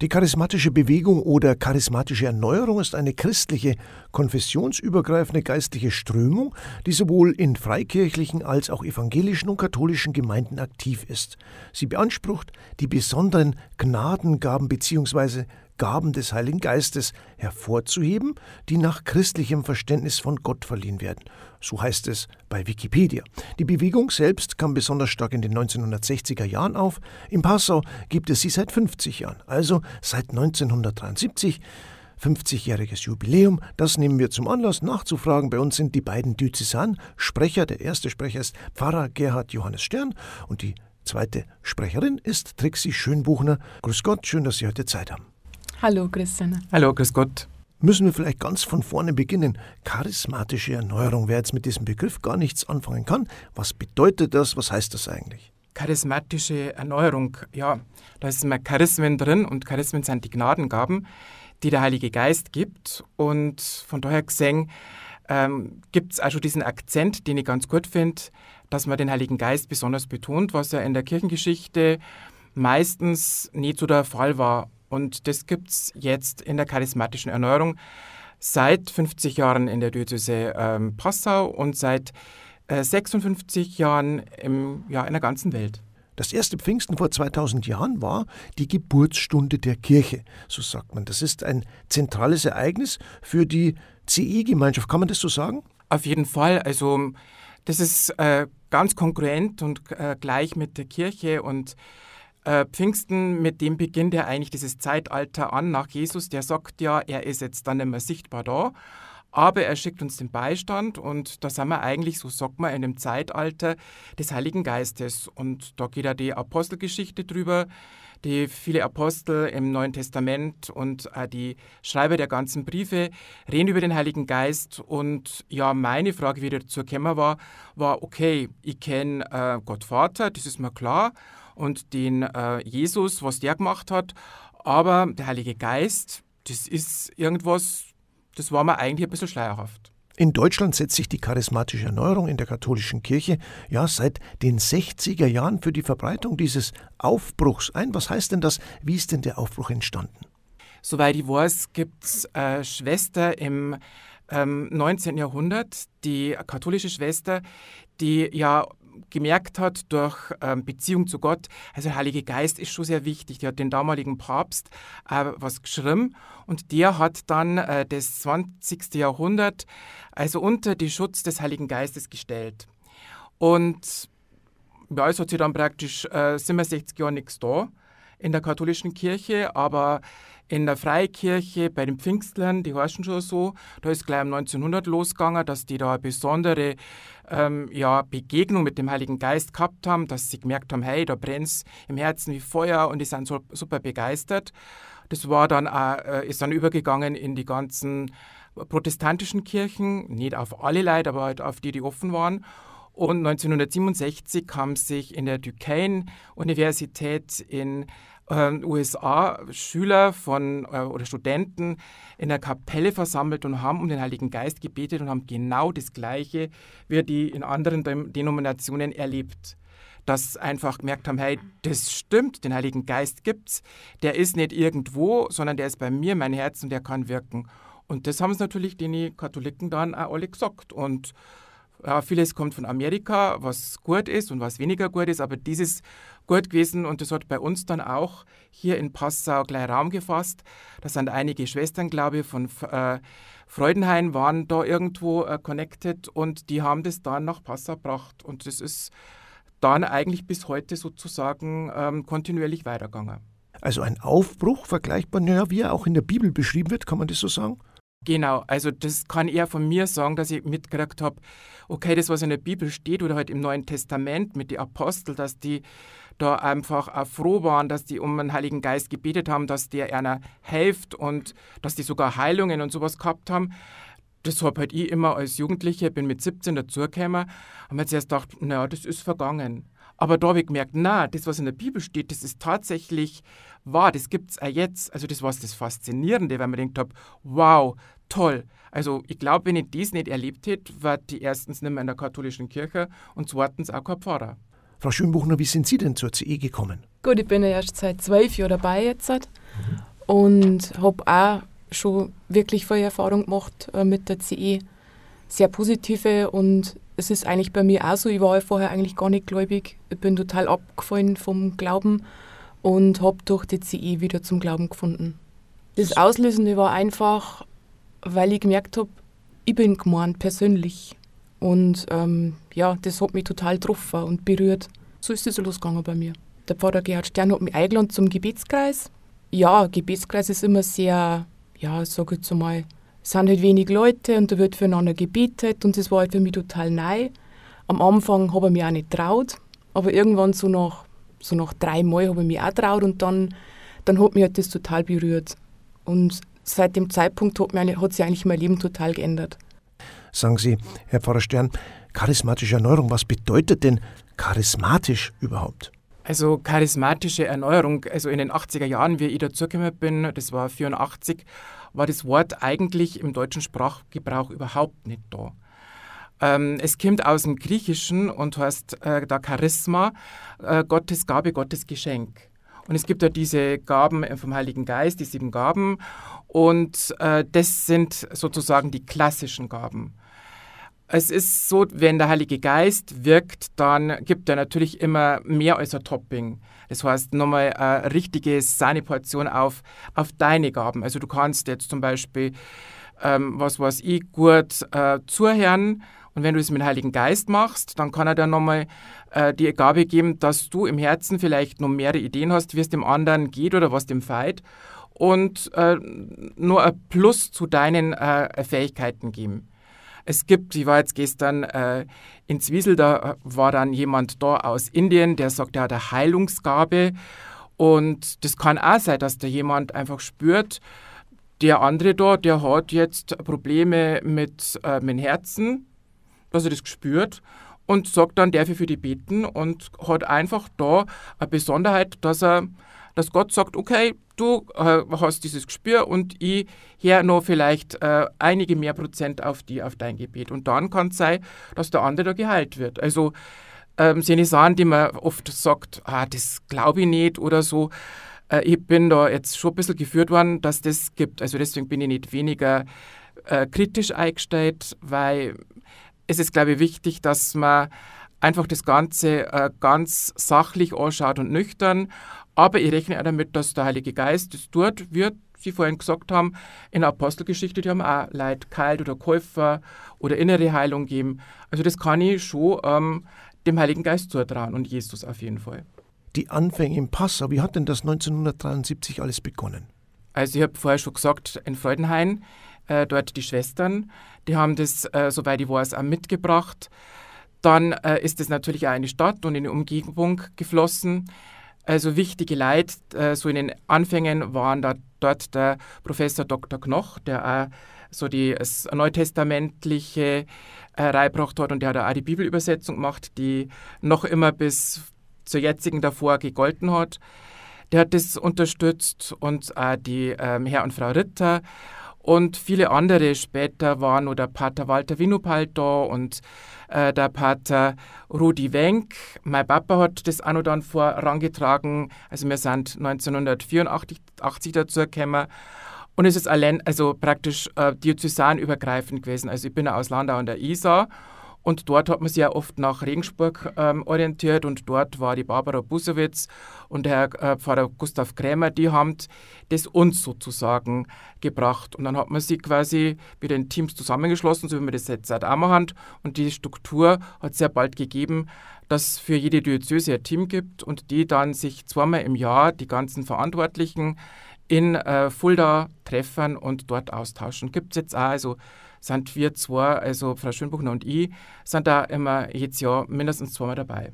Die charismatische Bewegung oder charismatische Erneuerung ist eine christliche, konfessionsübergreifende geistliche Strömung, die sowohl in freikirchlichen als auch evangelischen und katholischen Gemeinden aktiv ist. Sie beansprucht, die besonderen Gnadengaben bzw. Gaben des Heiligen Geistes hervorzuheben, die nach christlichem Verständnis von Gott verliehen werden. So heißt es bei Wikipedia. Die Bewegung selbst kam besonders stark in den 1960er Jahren auf. In Passau gibt es sie seit 50 Jahren, also seit 1973. 50-jähriges Jubiläum, das nehmen wir zum Anlass nachzufragen. Bei uns sind die beiden Diözesan-Sprecher. Der erste Sprecher ist Pfarrer Gerhard Johannes Stern und die zweite Sprecherin ist Trixi Schönbuchner. Grüß Gott, schön, dass Sie heute Zeit haben. Hallo Christiane. Hallo, grüß Gott. Müssen wir vielleicht ganz von vorne beginnen. Charismatische Erneuerung, wer jetzt mit diesem Begriff gar nichts anfangen kann, was bedeutet das, was heißt das eigentlich? Charismatische Erneuerung, ja, da ist immer Charismen drin und Charismen sind die Gnadengaben, die der Heilige Geist gibt und von daher gesehen ähm, gibt es also diesen Akzent, den ich ganz gut finde, dass man den Heiligen Geist besonders betont, was ja in der Kirchengeschichte meistens nicht so der Fall war und das gibt es jetzt in der charismatischen Erneuerung seit 50 Jahren in der Diözese ähm, Passau und seit äh, 56 Jahren im, ja, in der ganzen Welt. Das erste Pfingsten vor 2000 Jahren war die Geburtsstunde der Kirche, so sagt man. Das ist ein zentrales Ereignis für die CE-Gemeinschaft. Kann man das so sagen? Auf jeden Fall. Also das ist äh, ganz konkurrent und äh, gleich mit der Kirche und äh, Pfingsten, mit dem beginnt ja eigentlich dieses Zeitalter an nach Jesus. Der sagt ja, er ist jetzt dann nicht mehr sichtbar da, aber er schickt uns den Beistand und da sind wir eigentlich, so sagt man, in dem Zeitalter des Heiligen Geistes. Und da geht ja die Apostelgeschichte drüber, die viele Apostel im Neuen Testament und äh, die Schreiber der ganzen Briefe reden über den Heiligen Geist. Und ja, meine Frage, wie dazu gekommen war, war, okay, ich kenne äh, Gott Vater, das ist mir klar und den äh, Jesus, was der gemacht hat. Aber der Heilige Geist, das ist irgendwas, das war mir eigentlich ein bisschen schleierhaft. In Deutschland setzt sich die charismatische Erneuerung in der katholischen Kirche ja seit den 60er Jahren für die Verbreitung dieses Aufbruchs ein. Was heißt denn das? Wie ist denn der Aufbruch entstanden? Soweit ich weiß, gibt es äh, Schwester im ähm, 19. Jahrhundert, die katholische Schwester, die ja gemerkt hat durch ähm, Beziehung zu Gott, also der Heilige Geist ist schon sehr wichtig. Der hat den damaligen Papst äh, was geschrieben und der hat dann äh, das 20. Jahrhundert also unter den Schutz des Heiligen Geistes gestellt. Und ja, es hat sich dann praktisch äh, 67 Jahre nichts da in der katholischen Kirche, aber in der Freikirche bei den Pfingstlern, die heißen schon so, da ist gleich um 1900 losgegangen, dass die da eine besondere ähm, ja, Begegnung mit dem Heiligen Geist gehabt haben, dass sie gemerkt haben, hey, da brennt im Herzen wie Feuer und die sind so, super begeistert. Das war dann auch, äh, ist dann übergegangen in die ganzen protestantischen Kirchen, nicht auf alle Leute, aber halt auf die, die offen waren. Und 1967 haben sich in der Duquesne Universität in äh, USA Schüler von äh, oder Studenten in der Kapelle versammelt und haben um den Heiligen Geist gebetet und haben genau das Gleiche wie die in anderen Denominationen erlebt. Dass einfach gemerkt haben, hey, das stimmt, den Heiligen Geist gibt's. Der ist nicht irgendwo, sondern der ist bei mir, mein Herz und der kann wirken. Und das haben es natürlich den Katholiken dann auch alle gesagt. Und ja, vieles kommt von Amerika, was gut ist und was weniger gut ist, aber dieses gut gewesen und das hat bei uns dann auch hier in Passau gleich Raum gefasst. Da sind einige Schwestern, glaube ich, von äh, Freudenhain waren da irgendwo äh, connected und die haben das dann nach Passau gebracht und das ist dann eigentlich bis heute sozusagen ähm, kontinuierlich weitergegangen. Also ein Aufbruch, vergleichbar, ja, wie er auch in der Bibel beschrieben wird, kann man das so sagen? Genau, also das kann eher von mir sagen, dass ich mitgekriegt habe, okay, das, was in der Bibel steht oder halt im Neuen Testament mit den Aposteln, dass die da einfach auch froh waren, dass die um den Heiligen Geist gebetet haben, dass der einer hilft und dass die sogar Heilungen und sowas gehabt haben. Das habe halt ich immer als Jugendliche, bin mit 17 dazugekommen, und mir zuerst gedacht, naja, das ist vergangen. Aber da habe ich gemerkt, na, das, was in der Bibel steht, das ist tatsächlich wahr, das gibt es auch jetzt. Also das war das Faszinierende, weil man denkt habe, wow, toll. Also ich glaube, wenn ich dies nicht erlebt hätte, war die erstens nicht mehr in der katholischen Kirche und zweitens auch kein Pfarrer. Frau Schönbuchner, wie sind Sie denn zur CE gekommen? Gut, ich bin ja erst seit zwölf Jahren dabei jetzt. Mhm. und habe auch schon wirklich viel Erfahrung gemacht äh, mit der CE. Sehr positive und es ist eigentlich bei mir auch so, ich war vorher eigentlich gar nicht gläubig. Ich bin total abgefallen vom Glauben und habe durch die CE wieder zum Glauben gefunden. Das Auslösende war einfach, weil ich gemerkt habe, ich bin gemeint persönlich. Und ähm, ja, das hat mich total getroffen und berührt. So ist es losgegangen bei mir. Der Pfarrer Gerhard Stern hat mich eingeladen zum Gebetskreis. Ja, Gebetskreis ist immer sehr, ja, sag ich jetzt mal, es sind halt wenig Leute und da wird füreinander gebetet und das war halt für mich total neu. Am Anfang habe ich mich auch nicht traut, aber irgendwann so nach, so nach drei Mal habe ich mich auch traut und dann, dann hat mich halt das total berührt. Und seit dem Zeitpunkt hat, mich, hat sich eigentlich mein Leben total geändert. Sagen Sie, Herr Pfarrer Stern, charismatische Erneuerung, was bedeutet denn charismatisch überhaupt? Also charismatische Erneuerung, also in den 80er Jahren, wie ich dazugekommen bin, das war 84, war das Wort eigentlich im deutschen Sprachgebrauch überhaupt nicht da. Ähm, es kommt aus dem Griechischen und heißt äh, da Charisma, äh, Gottes Gabe, Gottes Geschenk. Und es gibt ja diese Gaben vom Heiligen Geist, die sieben Gaben. Und äh, das sind sozusagen die klassischen Gaben. Es ist so, wenn der Heilige Geist wirkt, dann gibt er natürlich immer mehr als ein Topping. Das heißt, nochmal eine richtige Sahneportion auf, auf deine Gaben. Also du kannst jetzt zum Beispiel, ähm, was weiß ich, gut äh, zuhören und wenn du es mit dem Heiligen Geist machst, dann kann er dir nochmal äh, die Gabe geben, dass du im Herzen vielleicht noch mehrere Ideen hast, wie es dem anderen geht oder was dem feit und äh, nur ein Plus zu deinen äh, Fähigkeiten geben. Es gibt, ich war jetzt gestern äh, in Zwiesel, da war dann jemand da aus Indien, der sagt, er hat eine Heilungsgabe. Und das kann auch sein, dass da jemand einfach spürt, der andere da, der hat jetzt Probleme mit, äh, mit dem Herzen dass er das gespürt und sagt dann, ich für die beten und hat einfach da eine Besonderheit, dass er, dass Gott sagt, okay, du äh, hast dieses Gespür und ich her noch vielleicht äh, einige mehr Prozent auf die, auf dein Gebet. Und dann kann es sein, dass der andere da geheilt wird. Also ähm, sind Sachen, die man oft sagt, ah, das glaube ich nicht oder so. Äh, ich bin da jetzt schon ein bisschen geführt worden, dass das gibt. Also deswegen bin ich nicht weniger äh, kritisch eingestellt, weil es ist, glaube ich, wichtig, dass man einfach das Ganze äh, ganz sachlich anschaut und nüchtern. Aber ich rechne auch damit, dass der Heilige Geist das tut, wird, Sie vorhin gesagt haben, in der Apostelgeschichte, die haben auch Leid kalt oder Käufer oder innere Heilung geben. Also das kann ich schon ähm, dem Heiligen Geist zutrauen und Jesus auf jeden Fall. Die Anfänge im Passau, wie hat denn das 1973 alles begonnen? Also ich habe vorher schon gesagt, in Freudenhain, äh, dort die Schwestern, die haben das, äh, soweit ich weiß, auch mitgebracht. Dann äh, ist es natürlich auch in die Stadt und in die Umgebung geflossen. Also wichtige Leute, äh, so in den Anfängen waren da dort der Professor Dr. Knoch, der auch so die das neutestamentliche äh, reingebracht hat und der hat auch die Bibelübersetzung gemacht, die noch immer bis zur jetzigen davor gegolten hat. Der hat das unterstützt und auch die ähm, Herr und Frau Ritter und viele andere später waren nur der Pater Walter Winnupal da und äh, der Pater Rudi Wenk. Mein Papa hat das auch noch dann vorangetragen. Also wir sind 1984 dazu gekommen. Und es ist allein, also praktisch äh, diözesanübergreifend gewesen. Also ich bin aus Landau an der Isar und dort hat man sich ja oft nach Regensburg ähm, orientiert und dort war die Barbara Busowitz und der Herr äh, Pfarrer Gustav Krämer, die haben das uns sozusagen gebracht. Und dann hat man sich quasi wieder in Teams zusammengeschlossen, so wie wir das jetzt seit auch machen. Und die Struktur hat sehr bald gegeben, dass es für jede Diözese ein Team gibt und die dann sich zweimal im Jahr die ganzen Verantwortlichen in äh, Fulda treffen und dort austauschen. Gibt es jetzt auch, also sind wir zwei, also Frau Schönbuchner und ich, sind da immer jedes Jahr mindestens zweimal dabei.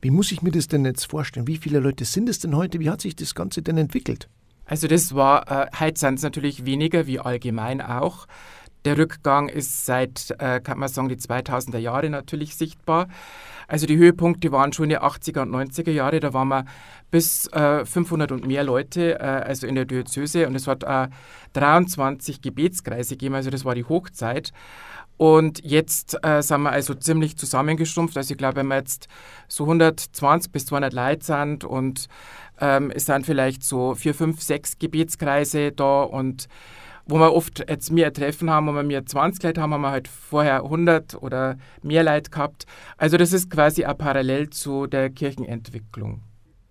Wie muss ich mir das denn jetzt vorstellen? Wie viele Leute sind es denn heute? Wie hat sich das Ganze denn entwickelt? Also das war, äh, heute sind es natürlich weniger, wie allgemein auch. Der Rückgang ist seit, äh, kann man sagen, die 2000er Jahre natürlich sichtbar. Also die Höhepunkte waren schon die 80er und 90er Jahre. Da waren wir bis äh, 500 und mehr Leute, äh, also in der Diözese. Und es hat äh, 23 Gebetskreise gegeben, also das war die Hochzeit. Und jetzt äh, sind wir also ziemlich zusammengestumpft. Also ich glaube, wenn wir jetzt so 120 bis 200 Leute sind und ähm, es sind vielleicht so vier, fünf, sechs Gebetskreise da und wo wir oft jetzt mehr Treffen haben, wo wir mehr 20 Leute haben, haben wir halt vorher 100 oder mehr Leute gehabt. Also das ist quasi auch parallel zu der Kirchenentwicklung.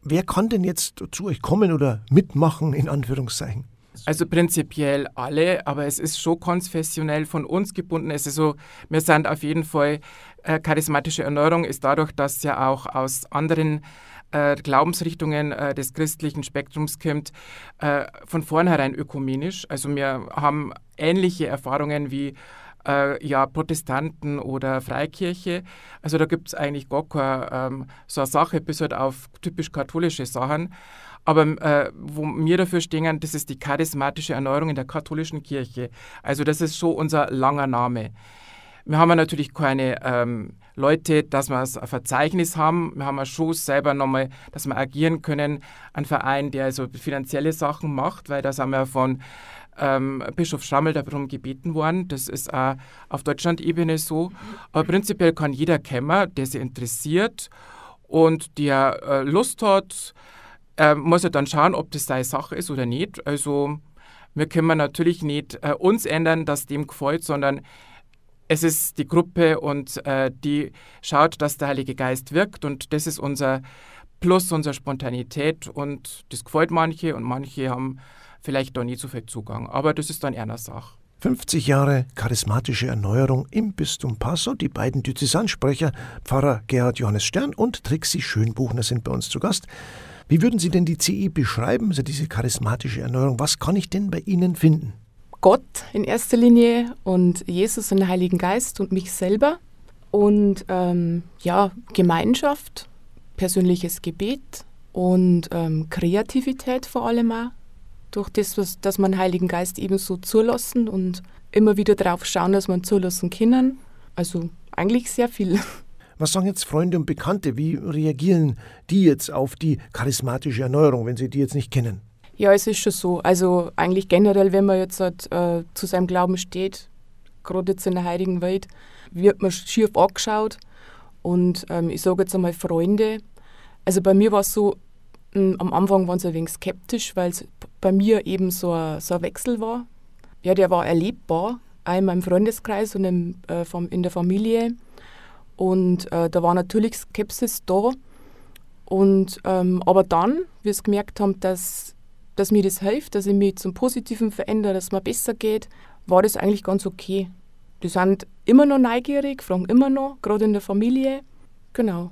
Wer kann denn jetzt zu euch kommen oder mitmachen, in Anführungszeichen? Also prinzipiell alle, aber es ist schon konfessionell von uns gebunden. Es ist so, wir sind auf jeden Fall, äh, charismatische Erneuerung ist dadurch, dass ja auch aus anderen äh, Glaubensrichtungen äh, des christlichen Spektrums kommt, äh, von vornherein ökumenisch. Also wir haben ähnliche Erfahrungen wie äh, ja, Protestanten oder Freikirche. Also da gibt es eigentlich gar keine ähm, so eine Sache, bis halt auf typisch katholische Sachen. Aber äh, wo wir dafür stehen, das ist die charismatische Erneuerung in der katholischen Kirche. Also das ist schon unser langer Name. Wir haben natürlich keine ähm, Leute, dass wir ein Verzeichnis haben. Wir haben Show selber nochmal, dass wir agieren können. Ein Verein, der also finanzielle Sachen macht, weil da sind wir von ähm, Bischof Schrammel darum gebeten worden. Das ist auch auf Deutschland-Ebene so. Aber prinzipiell kann jeder kommen, der sich interessiert und der äh, Lust hat, äh, muss er dann schauen, ob das seine Sache ist oder nicht. Also wir können natürlich nicht äh, uns ändern, dass dem gefällt, sondern es ist die Gruppe und äh, die schaut, dass der Heilige Geist wirkt und das ist unser Plus, unsere Spontanität und das gefällt manche und manche haben vielleicht da nie so viel Zugang, aber das ist dann einer Sache. 50 Jahre charismatische Erneuerung im Bistum Passau. Die beiden Diözesansprecher, Pfarrer Gerhard Johannes Stern und Trixi Schönbuchner sind bei uns zu Gast. Wie würden Sie denn die CE beschreiben, also diese charismatische Erneuerung? Was kann ich denn bei Ihnen finden? Gott in erster Linie und Jesus und den Heiligen Geist und mich selber. Und ähm, ja, Gemeinschaft, persönliches Gebet und ähm, Kreativität vor allem auch. Durch das, was, dass man den Heiligen Geist ebenso zulassen und immer wieder darauf schauen, dass man zulassen können. Also eigentlich sehr viel. Was sagen jetzt Freunde und Bekannte? Wie reagieren die jetzt auf die charismatische Erneuerung, wenn sie die jetzt nicht kennen? Ja, es ist schon so. Also eigentlich generell, wenn man jetzt halt, äh, zu seinem Glauben steht, gerade jetzt in der heiligen Welt, wird man schief angeschaut. Und ähm, ich sage jetzt einmal Freunde. Also bei mir war es so, mh, hm, am Anfang waren sie ein wenig skeptisch, weil es bei mir eben so ein, so ein Wechsel war. Ja, der war erlebbar, auch in meinem Freundeskreis und im, äh, in der Familie. Und äh, da war natürlich Skepsis da. Und, ähm, aber dann, wie wir gemerkt haben, dass, dass mir das hilft, dass ich mich zum Positiven verändere, dass es mir besser geht, war das eigentlich ganz okay. Die sind immer noch neugierig, fragen immer noch, gerade in der Familie. Genau.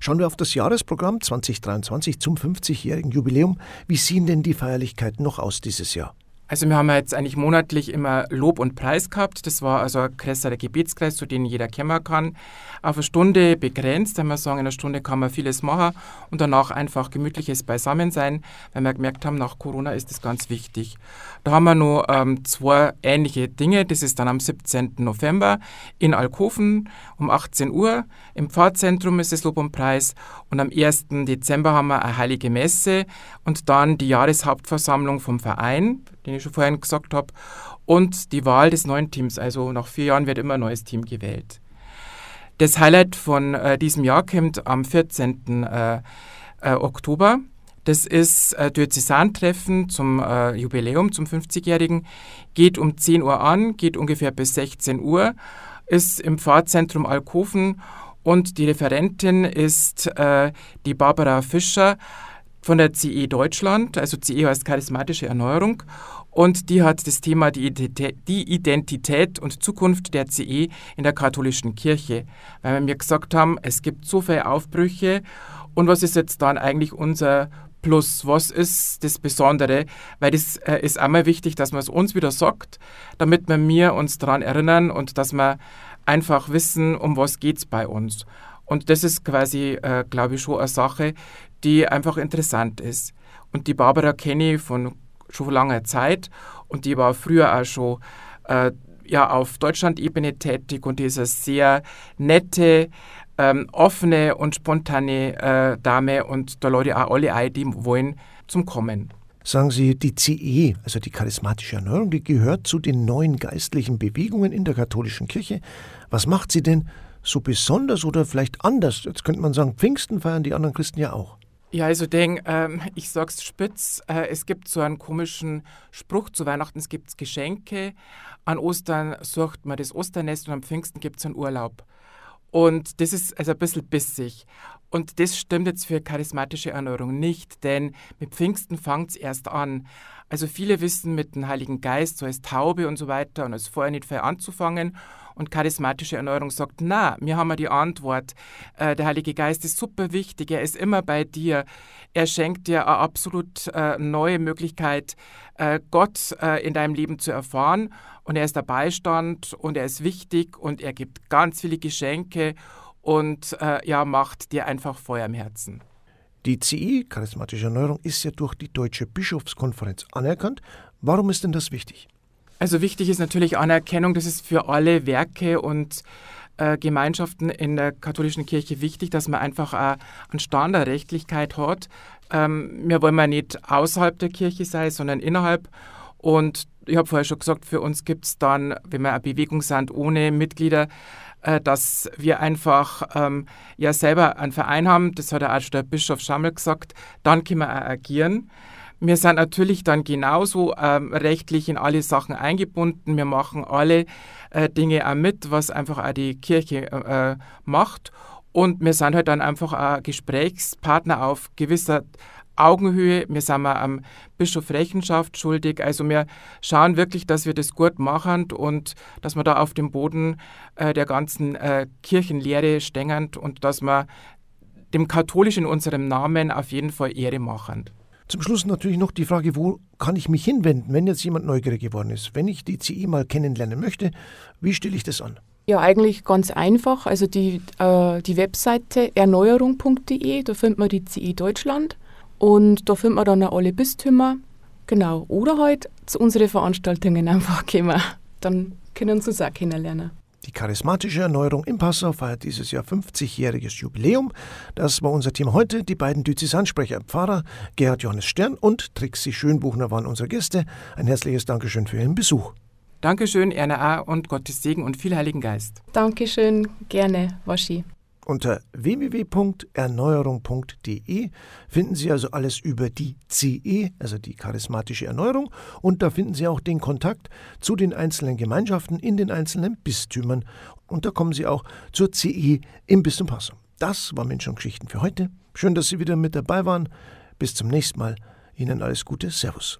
Schauen wir auf das Jahresprogramm 2023 zum 50-jährigen Jubiläum. Wie sehen denn die Feierlichkeiten noch aus dieses Jahr? Also wir haben jetzt eigentlich monatlich immer Lob und Preis gehabt. Das war also ein größerer Gebetskreis, zu dem jeder kommen kann. Auf eine Stunde begrenzt, wenn wir sagen, in einer Stunde kann man vieles machen und danach einfach gemütliches Beisammensein, weil wir gemerkt haben, nach Corona ist das ganz wichtig. Da haben wir noch ähm, zwei ähnliche Dinge. Das ist dann am 17. November in Alkoven um 18 Uhr. Im Pfarrzentrum ist es Lob und Preis. Und am 1. Dezember haben wir eine heilige Messe und dann die Jahreshauptversammlung vom Verein den ich schon vorhin gesagt habe, und die Wahl des neuen Teams. Also nach vier Jahren wird immer ein neues Team gewählt. Das Highlight von äh, diesem Jahr kommt am 14. Äh, äh, Oktober. Das ist äh, Diözesantreffen zum äh, Jubiläum, zum 50-Jährigen. Geht um 10 Uhr an, geht ungefähr bis 16 Uhr, ist im Pfarrzentrum Alkoven und die Referentin ist äh, die Barbara Fischer von der CE Deutschland, also CE heißt charismatische Erneuerung und die hat das Thema die Identität und Zukunft der CE in der katholischen Kirche, weil wir mir gesagt haben, es gibt so viele Aufbrüche und was ist jetzt dann eigentlich unser Plus, was ist das Besondere? Weil das äh, ist einmal wichtig, dass man es uns wieder sagt, damit wir mir uns daran erinnern und dass wir einfach wissen, um was geht es bei uns. Und das ist quasi, äh, glaube ich, schon eine Sache, die einfach interessant ist. Und die Barbara kenne ich von schon langer Zeit und die war früher auch schon äh, ja auf Deutschland-Ebene tätig und ist eine sehr nette, ähm, offene und spontane äh, Dame und da ich auch alle ein, die wollen, zum Kommen. Sagen Sie, die CE, also die charismatische Erneuerung, die gehört zu den neuen geistlichen Bewegungen in der katholischen Kirche. Was macht sie denn so besonders oder vielleicht anders? Jetzt könnte man sagen, Pfingsten feiern die anderen Christen ja auch. Ja, also denk, ähm, ich sag's spitz, äh, es gibt so einen komischen Spruch zu Weihnachten, es gibt Geschenke, an Ostern sucht man das Osternest und am Pfingsten gibt es einen Urlaub. Und das ist also ein bisschen bissig. Und das stimmt jetzt für charismatische Erneuerung nicht, denn mit Pfingsten fängt es erst an. Also viele wissen mit dem Heiligen Geist, so als Taube und so weiter und als Feuer nicht viel anzufangen. Und charismatische Erneuerung sagt, na, wir haben ja die Antwort. Äh, der Heilige Geist ist super wichtig, er ist immer bei dir. Er schenkt dir eine absolut äh, neue Möglichkeit, äh, Gott äh, in deinem Leben zu erfahren. Und er ist der Beistand und er ist wichtig und er gibt ganz viele Geschenke und äh, ja, macht dir einfach Feuer im Herzen. Die CI, charismatische Erneuerung, ist ja durch die Deutsche Bischofskonferenz anerkannt. Warum ist denn das wichtig? Also wichtig ist natürlich Anerkennung, das ist für alle Werke und äh, Gemeinschaften in der katholischen Kirche wichtig, dass man einfach auch eine Standardrechtlichkeit hat. Ähm, wir wollen ja nicht außerhalb der Kirche sein, sondern innerhalb. Und ich habe vorher schon gesagt, für uns gibt es dann, wenn wir eine Bewegung sind ohne Mitglieder, äh, dass wir einfach ähm, ja selber einen Verein haben, das hat ja auch schon der Bischof Schammel gesagt, dann können wir auch agieren. Wir sind natürlich dann genauso ähm, rechtlich in alle Sachen eingebunden. Wir machen alle äh, Dinge auch mit, was einfach auch die Kirche äh, macht. Und wir sind halt dann einfach auch Gesprächspartner auf gewisser Augenhöhe. Wir sind am Bischof Rechenschaft schuldig. Also wir schauen wirklich, dass wir das gut machen und dass wir da auf dem Boden äh, der ganzen äh, Kirchenlehre stehen und dass wir dem Katholischen in unserem Namen auf jeden Fall Ehre machen. Zum Schluss natürlich noch die Frage, wo kann ich mich hinwenden, wenn jetzt jemand neugierig geworden ist? Wenn ich die CI mal kennenlernen möchte, wie stelle ich das an? Ja, eigentlich ganz einfach. Also die, äh, die Webseite erneuerung.de, da findet man die CI Deutschland. Und da findet man dann auch alle Bistümer. Genau. Oder halt zu unseren Veranstaltungen einfach kommen. Dann können sie uns auch kennenlernen. Die charismatische Erneuerung in Passau feiert dieses Jahr 50-jähriges Jubiläum. Das war unser Thema heute. Die beiden Diözesansprecher Pfarrer Gerhard Johannes Stern und Trixi Schönbuchner waren unsere Gäste. Ein herzliches Dankeschön für Ihren Besuch. Dankeschön, RNA und Gottes Segen und viel Heiligen Geist. Dankeschön, gerne, Waschi. Unter www.erneuerung.de finden Sie also alles über die CE, also die charismatische Erneuerung, und da finden Sie auch den Kontakt zu den einzelnen Gemeinschaften in den einzelnen Bistümern. Und da kommen Sie auch zur CE im Bistum Passau. Das war Mensch und Geschichten für heute. Schön, dass Sie wieder mit dabei waren. Bis zum nächsten Mal. Ihnen alles Gute. Servus.